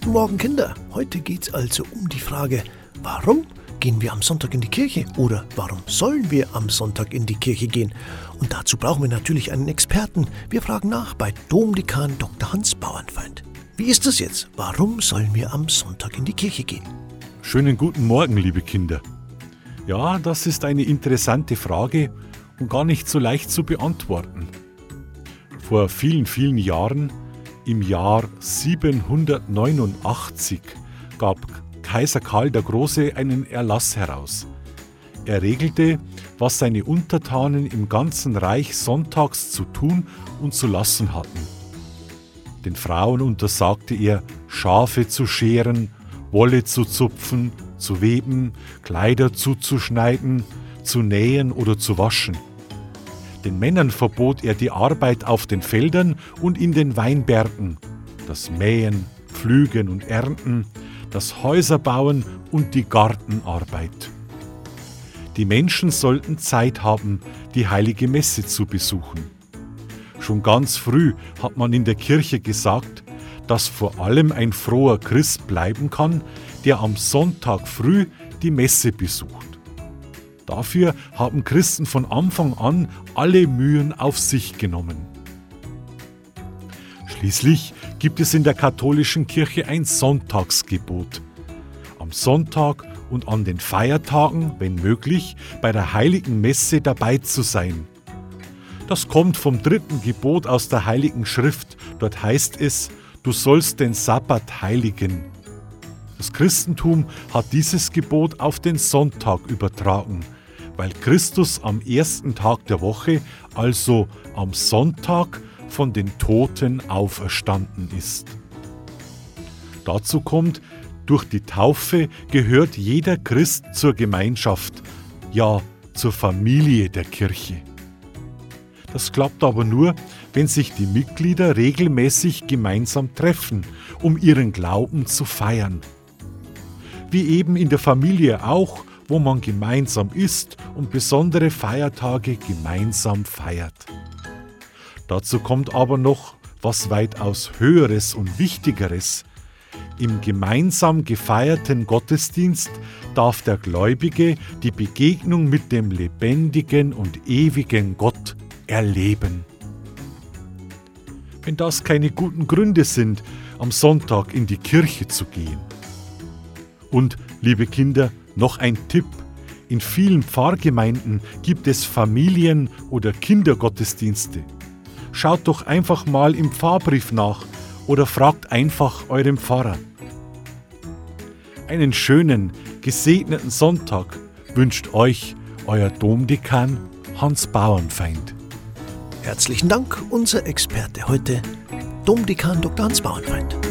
Guten Morgen Kinder. Heute geht es also um die Frage, warum gehen wir am Sonntag in die Kirche oder warum sollen wir am Sonntag in die Kirche gehen? Und dazu brauchen wir natürlich einen Experten. Wir fragen nach bei Domdekan Dr. Hans Bauernfeind. Wie ist das jetzt? Warum sollen wir am Sonntag in die Kirche gehen? Schönen guten Morgen, liebe Kinder. Ja, das ist eine interessante Frage und gar nicht so leicht zu beantworten. Vor vielen, vielen Jahren, im Jahr 789, gab Kaiser Karl der Große einen Erlass heraus. Er regelte, was seine Untertanen im ganzen Reich sonntags zu tun und zu lassen hatten. Den Frauen untersagte er, Schafe zu scheren, Wolle zu zupfen, zu weben, Kleider zuzuschneiden, zu nähen oder zu waschen. Den Männern verbot er die Arbeit auf den Feldern und in den Weinbergen, das Mähen, Pflügen und Ernten, das Häuserbauen und die Gartenarbeit. Die Menschen sollten Zeit haben, die heilige Messe zu besuchen. Schon ganz früh hat man in der Kirche gesagt, dass vor allem ein froher Christ bleiben kann, der am Sonntag früh die Messe besucht. Dafür haben Christen von Anfang an alle Mühen auf sich genommen. Schließlich gibt es in der katholischen Kirche ein Sonntagsgebot. Am Sonntag und an den Feiertagen, wenn möglich, bei der heiligen Messe dabei zu sein. Das kommt vom dritten Gebot aus der heiligen Schrift. Dort heißt es, du sollst den Sabbat heiligen. Das Christentum hat dieses Gebot auf den Sonntag übertragen, weil Christus am ersten Tag der Woche, also am Sonntag, von den Toten auferstanden ist. Dazu kommt, durch die Taufe gehört jeder Christ zur Gemeinschaft, ja zur Familie der Kirche. Das klappt aber nur, wenn sich die Mitglieder regelmäßig gemeinsam treffen, um ihren Glauben zu feiern. Wie eben in der Familie auch, wo man gemeinsam isst und besondere Feiertage gemeinsam feiert. Dazu kommt aber noch was weitaus Höheres und Wichtigeres. Im gemeinsam gefeierten Gottesdienst darf der Gläubige die Begegnung mit dem lebendigen und ewigen Gott erleben. Wenn das keine guten Gründe sind, am Sonntag in die Kirche zu gehen. Und, liebe Kinder, noch ein Tipp. In vielen Pfarrgemeinden gibt es Familien- oder Kindergottesdienste. Schaut doch einfach mal im Pfarrbrief nach oder fragt einfach eurem Pfarrer. Einen schönen, gesegneten Sonntag wünscht euch euer Domdekan Hans Bauernfeind. Herzlichen Dank, unser Experte heute, Domdekan Dr. Hans Bauernfeind.